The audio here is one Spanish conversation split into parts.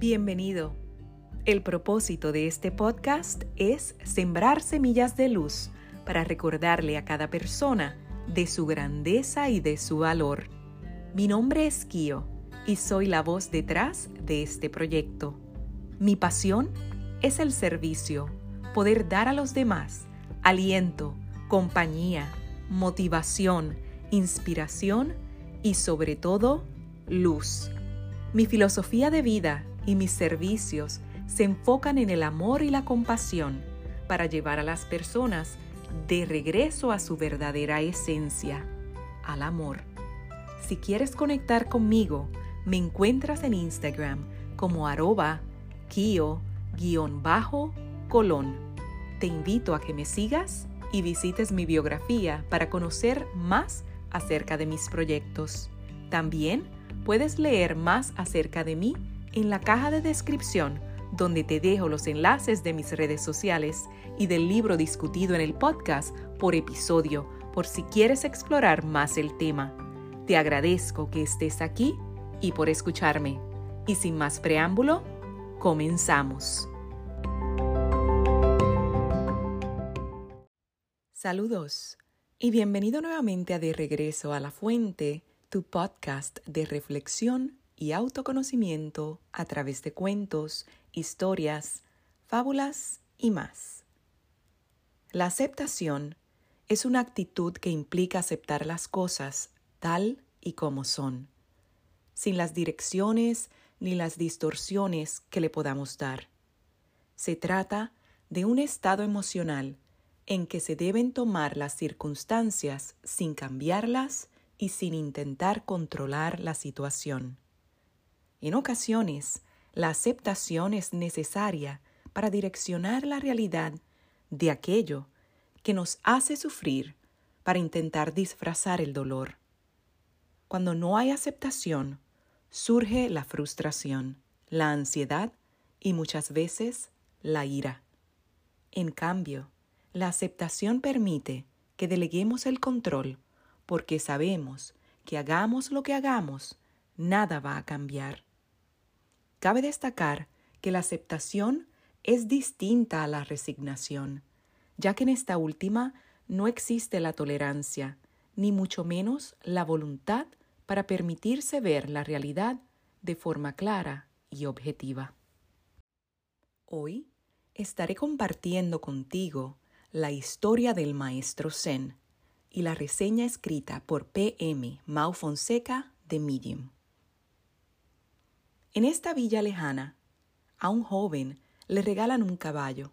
Bienvenido. El propósito de este podcast es sembrar semillas de luz para recordarle a cada persona de su grandeza y de su valor. Mi nombre es Kio y soy la voz detrás de este proyecto. Mi pasión es el servicio, poder dar a los demás aliento, compañía, motivación, inspiración y sobre todo luz. Mi filosofía de vida y mis servicios se enfocan en el amor y la compasión para llevar a las personas de regreso a su verdadera esencia, al amor. Si quieres conectar conmigo, me encuentras en Instagram como arroba kio-colón. Te invito a que me sigas y visites mi biografía para conocer más acerca de mis proyectos. También puedes leer más acerca de mí en la caja de descripción donde te dejo los enlaces de mis redes sociales y del libro discutido en el podcast por episodio por si quieres explorar más el tema. Te agradezco que estés aquí y por escucharme. Y sin más preámbulo, comenzamos. Saludos y bienvenido nuevamente a De Regreso a la Fuente, tu podcast de reflexión y autoconocimiento a través de cuentos, historias, fábulas y más. La aceptación es una actitud que implica aceptar las cosas tal y como son, sin las direcciones ni las distorsiones que le podamos dar. Se trata de un estado emocional en que se deben tomar las circunstancias sin cambiarlas y sin intentar controlar la situación. En ocasiones, la aceptación es necesaria para direccionar la realidad de aquello que nos hace sufrir para intentar disfrazar el dolor. Cuando no hay aceptación, surge la frustración, la ansiedad y muchas veces la ira. En cambio, la aceptación permite que deleguemos el control porque sabemos que hagamos lo que hagamos, nada va a cambiar. Cabe destacar que la aceptación es distinta a la resignación, ya que en esta última no existe la tolerancia, ni mucho menos la voluntad para permitirse ver la realidad de forma clara y objetiva. Hoy estaré compartiendo contigo la historia del maestro Zen y la reseña escrita por P.M. Mau Fonseca de Medium. En esta villa lejana, a un joven le regalan un caballo.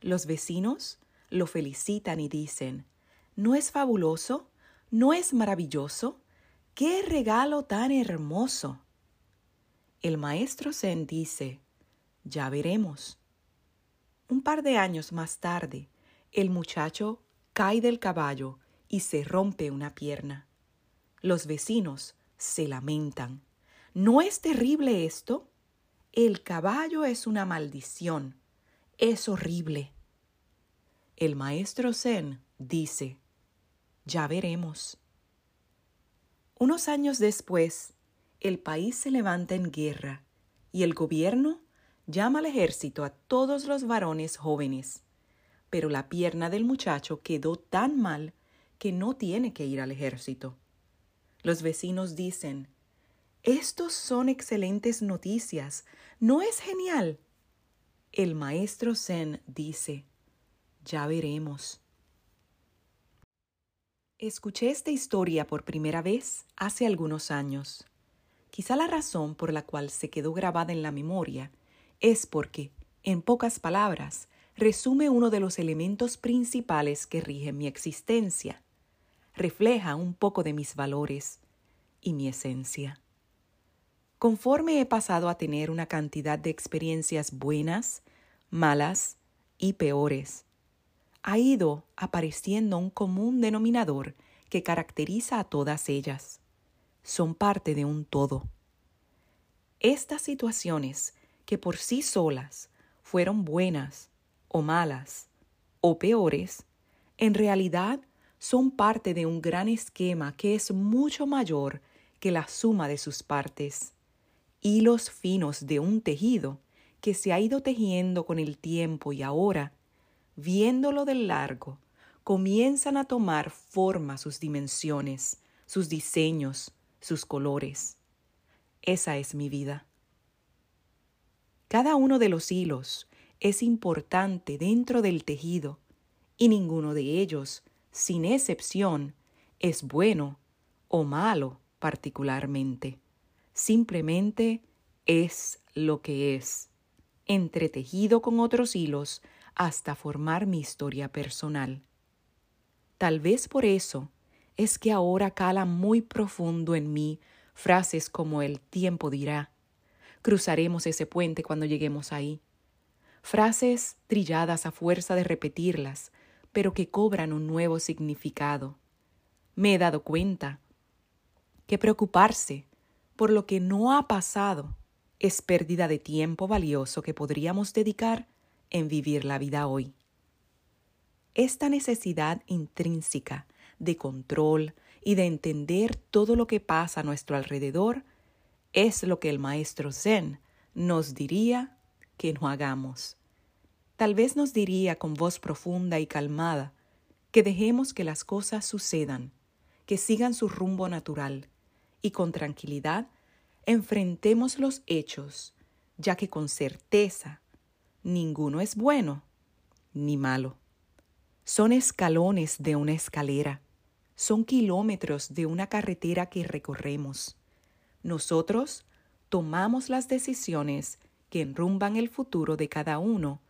Los vecinos lo felicitan y dicen, ¿no es fabuloso? ¿No es maravilloso? ¡Qué regalo tan hermoso! El maestro Zen dice, ya veremos. Un par de años más tarde, el muchacho cae del caballo y se rompe una pierna. Los vecinos se lamentan. ¿No es terrible esto? El caballo es una maldición. Es horrible. El maestro Zen dice, ya veremos. Unos años después, el país se levanta en guerra y el gobierno llama al ejército a todos los varones jóvenes pero la pierna del muchacho quedó tan mal que no tiene que ir al ejército. Los vecinos dicen, estos son excelentes noticias, ¿no es genial? El maestro Zen dice, ya veremos. Escuché esta historia por primera vez hace algunos años. Quizá la razón por la cual se quedó grabada en la memoria es porque, en pocas palabras, resume uno de los elementos principales que rigen mi existencia. Refleja un poco de mis valores y mi esencia. Conforme he pasado a tener una cantidad de experiencias buenas, malas y peores, ha ido apareciendo un común denominador que caracteriza a todas ellas. Son parte de un todo. Estas situaciones, que por sí solas fueron buenas o malas o peores, en realidad son parte de un gran esquema que es mucho mayor que la suma de sus partes. Hilos finos de un tejido que se ha ido tejiendo con el tiempo y ahora, viéndolo del largo, comienzan a tomar forma sus dimensiones, sus diseños, sus colores. Esa es mi vida. Cada uno de los hilos es importante dentro del tejido y ninguno de ellos, sin excepción, es bueno o malo particularmente. Simplemente es lo que es, entretejido con otros hilos hasta formar mi historia personal. Tal vez por eso es que ahora cala muy profundo en mí frases como el tiempo dirá, cruzaremos ese puente cuando lleguemos ahí. Frases trilladas a fuerza de repetirlas, pero que cobran un nuevo significado. Me he dado cuenta que preocuparse por lo que no ha pasado es pérdida de tiempo valioso que podríamos dedicar en vivir la vida hoy. Esta necesidad intrínseca de control y de entender todo lo que pasa a nuestro alrededor es lo que el maestro Zen nos diría que no hagamos. Tal vez nos diría con voz profunda y calmada que dejemos que las cosas sucedan, que sigan su rumbo natural y con tranquilidad enfrentemos los hechos, ya que con certeza ninguno es bueno ni malo. Son escalones de una escalera, son kilómetros de una carretera que recorremos. Nosotros tomamos las decisiones que enrumban el futuro de cada uno,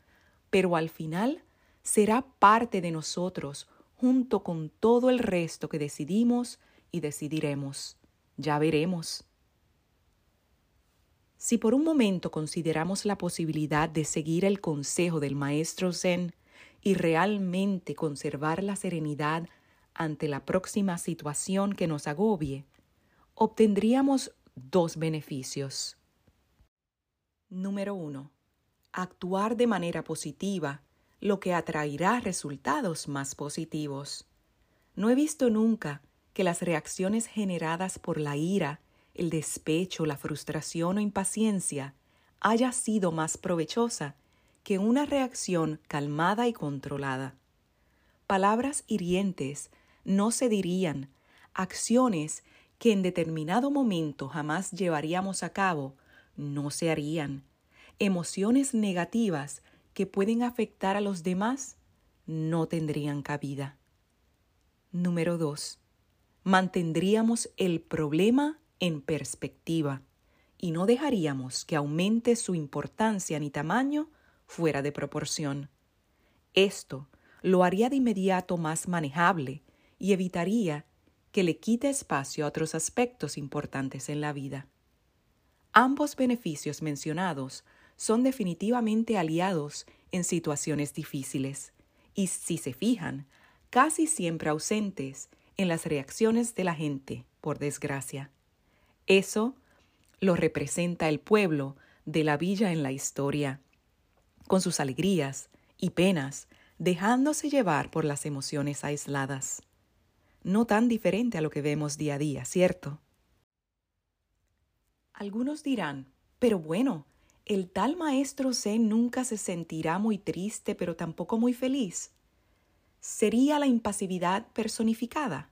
pero al final será parte de nosotros junto con todo el resto que decidimos y decidiremos. Ya veremos. Si por un momento consideramos la posibilidad de seguir el consejo del maestro Zen y realmente conservar la serenidad ante la próxima situación que nos agobie, obtendríamos dos beneficios. Número 1. Actuar de manera positiva, lo que atraerá resultados más positivos. No he visto nunca que las reacciones generadas por la ira el despecho, la frustración o impaciencia haya sido más provechosa que una reacción calmada y controlada. Palabras hirientes no se dirían, acciones que en determinado momento jamás llevaríamos a cabo no se harían, emociones negativas que pueden afectar a los demás no tendrían cabida. Número 2. Mantendríamos el problema en perspectiva y no dejaríamos que aumente su importancia ni tamaño fuera de proporción. Esto lo haría de inmediato más manejable y evitaría que le quite espacio a otros aspectos importantes en la vida. Ambos beneficios mencionados son definitivamente aliados en situaciones difíciles y, si se fijan, casi siempre ausentes en las reacciones de la gente, por desgracia. Eso lo representa el pueblo de la villa en la historia, con sus alegrías y penas, dejándose llevar por las emociones aisladas. No tan diferente a lo que vemos día a día, ¿cierto? Algunos dirán, pero bueno, el tal maestro Zen nunca se sentirá muy triste, pero tampoco muy feliz. ¿Sería la impasividad personificada?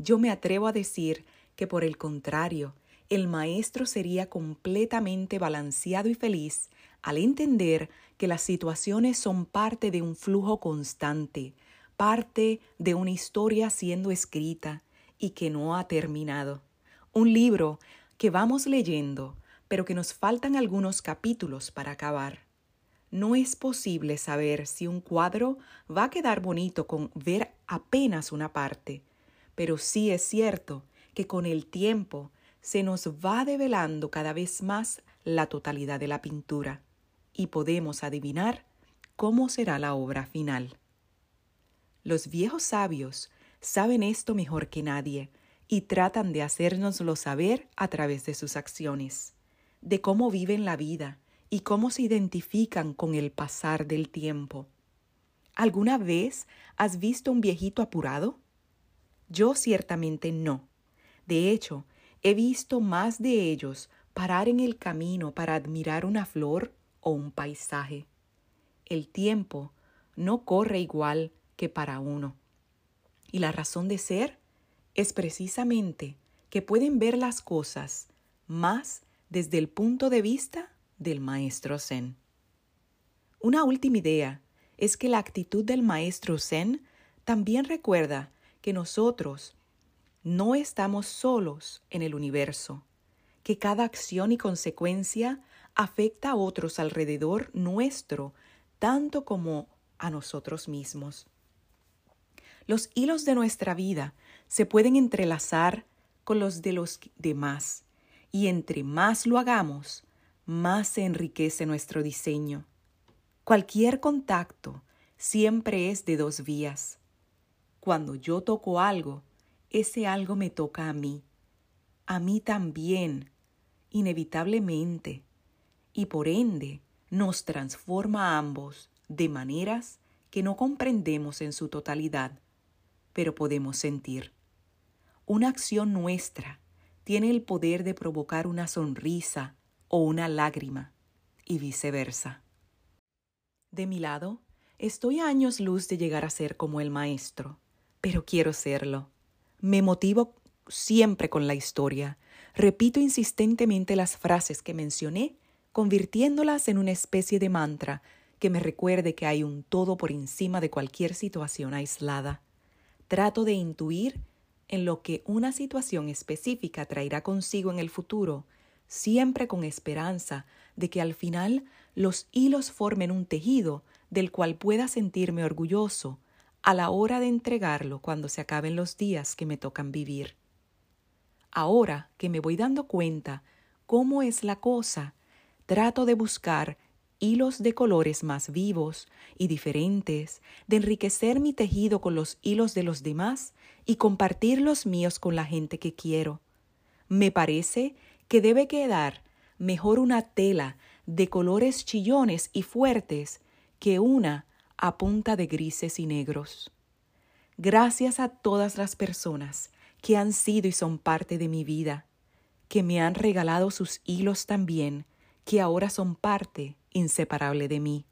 Yo me atrevo a decir que por el contrario, el maestro sería completamente balanceado y feliz al entender que las situaciones son parte de un flujo constante, parte de una historia siendo escrita y que no ha terminado. Un libro que vamos leyendo, pero que nos faltan algunos capítulos para acabar. No es posible saber si un cuadro va a quedar bonito con ver apenas una parte, pero sí es cierto que con el tiempo se nos va develando cada vez más la totalidad de la pintura y podemos adivinar cómo será la obra final. Los viejos sabios saben esto mejor que nadie y tratan de hacérnoslo saber a través de sus acciones, de cómo viven la vida y cómo se identifican con el pasar del tiempo. ¿Alguna vez has visto un viejito apurado? Yo ciertamente no. De hecho, he visto más de ellos parar en el camino para admirar una flor o un paisaje. El tiempo no corre igual que para uno. Y la razón de ser es precisamente que pueden ver las cosas más desde el punto de vista del maestro Zen. Una última idea es que la actitud del maestro Zen también recuerda que nosotros no estamos solos en el universo, que cada acción y consecuencia afecta a otros alrededor nuestro, tanto como a nosotros mismos. Los hilos de nuestra vida se pueden entrelazar con los de los demás, y entre más lo hagamos, más se enriquece nuestro diseño. Cualquier contacto siempre es de dos vías. Cuando yo toco algo, ese algo me toca a mí, a mí también, inevitablemente, y por ende nos transforma a ambos de maneras que no comprendemos en su totalidad, pero podemos sentir. Una acción nuestra tiene el poder de provocar una sonrisa o una lágrima, y viceversa. De mi lado, estoy a años luz de llegar a ser como el maestro, pero quiero serlo. Me motivo siempre con la historia. Repito insistentemente las frases que mencioné, convirtiéndolas en una especie de mantra que me recuerde que hay un todo por encima de cualquier situación aislada. Trato de intuir en lo que una situación específica traerá consigo en el futuro, siempre con esperanza de que al final los hilos formen un tejido del cual pueda sentirme orgulloso a la hora de entregarlo cuando se acaben los días que me tocan vivir. Ahora que me voy dando cuenta cómo es la cosa, trato de buscar hilos de colores más vivos y diferentes, de enriquecer mi tejido con los hilos de los demás y compartir los míos con la gente que quiero. Me parece que debe quedar mejor una tela de colores chillones y fuertes que una a punta de grises y negros. Gracias a todas las personas que han sido y son parte de mi vida, que me han regalado sus hilos también, que ahora son parte inseparable de mí.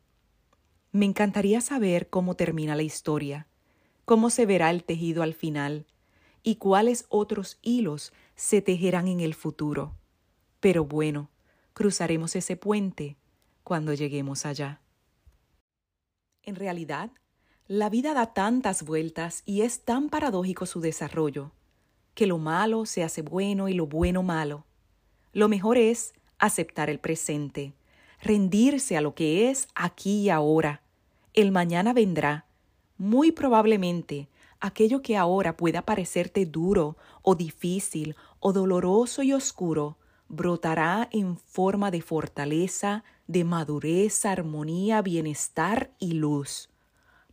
Me encantaría saber cómo termina la historia, cómo se verá el tejido al final y cuáles otros hilos se tejerán en el futuro. Pero bueno, cruzaremos ese puente cuando lleguemos allá. En realidad, la vida da tantas vueltas y es tan paradójico su desarrollo, que lo malo se hace bueno y lo bueno malo. Lo mejor es aceptar el presente, rendirse a lo que es aquí y ahora. El mañana vendrá. Muy probablemente aquello que ahora pueda parecerte duro o difícil o doloroso y oscuro, brotará en forma de fortaleza, de madurez, armonía, bienestar y luz,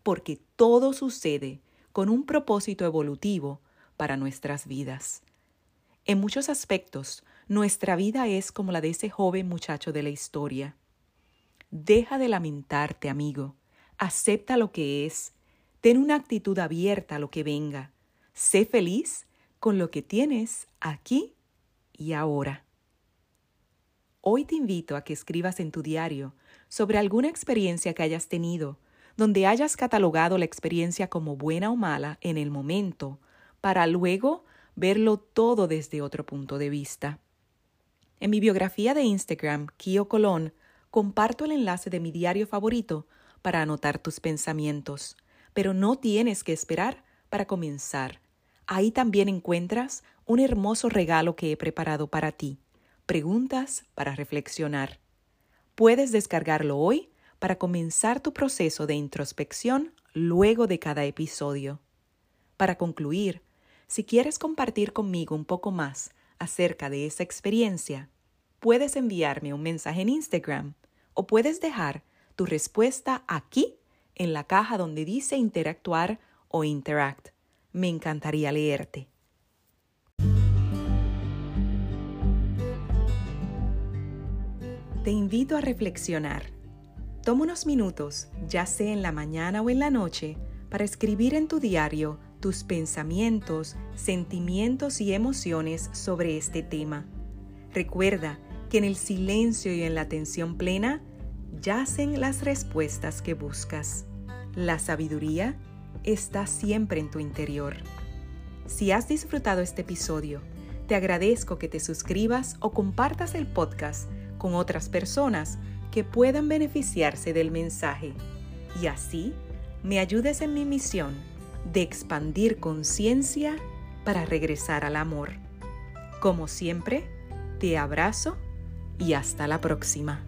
porque todo sucede con un propósito evolutivo para nuestras vidas. En muchos aspectos, nuestra vida es como la de ese joven muchacho de la historia. Deja de lamentarte, amigo. Acepta lo que es. Ten una actitud abierta a lo que venga. Sé feliz con lo que tienes aquí y ahora. Hoy te invito a que escribas en tu diario sobre alguna experiencia que hayas tenido, donde hayas catalogado la experiencia como buena o mala en el momento, para luego verlo todo desde otro punto de vista. En mi biografía de Instagram, Kio Colón, comparto el enlace de mi diario favorito para anotar tus pensamientos, pero no tienes que esperar para comenzar. Ahí también encuentras un hermoso regalo que he preparado para ti, preguntas para reflexionar. Puedes descargarlo hoy para comenzar tu proceso de introspección luego de cada episodio. Para concluir, si quieres compartir conmigo un poco más acerca de esa experiencia, puedes enviarme un mensaje en Instagram o puedes dejar tu respuesta aquí en la caja donde dice interactuar o interact. Me encantaría leerte. Te invito a reflexionar. Toma unos minutos, ya sea en la mañana o en la noche, para escribir en tu diario tus pensamientos, sentimientos y emociones sobre este tema. Recuerda que en el silencio y en la atención plena yacen las respuestas que buscas. La sabiduría está siempre en tu interior. Si has disfrutado este episodio, te agradezco que te suscribas o compartas el podcast con otras personas que puedan beneficiarse del mensaje y así me ayudes en mi misión de expandir conciencia para regresar al amor. Como siempre, te abrazo y hasta la próxima.